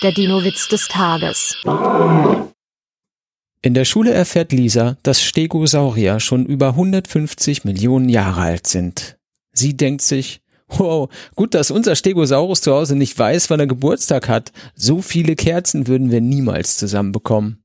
Der Dino-Witz des Tages. In der Schule erfährt Lisa, dass Stegosaurier schon über 150 Millionen Jahre alt sind. Sie denkt sich, wow, gut, dass unser Stegosaurus zu Hause nicht weiß, wann er Geburtstag hat. So viele Kerzen würden wir niemals zusammenbekommen.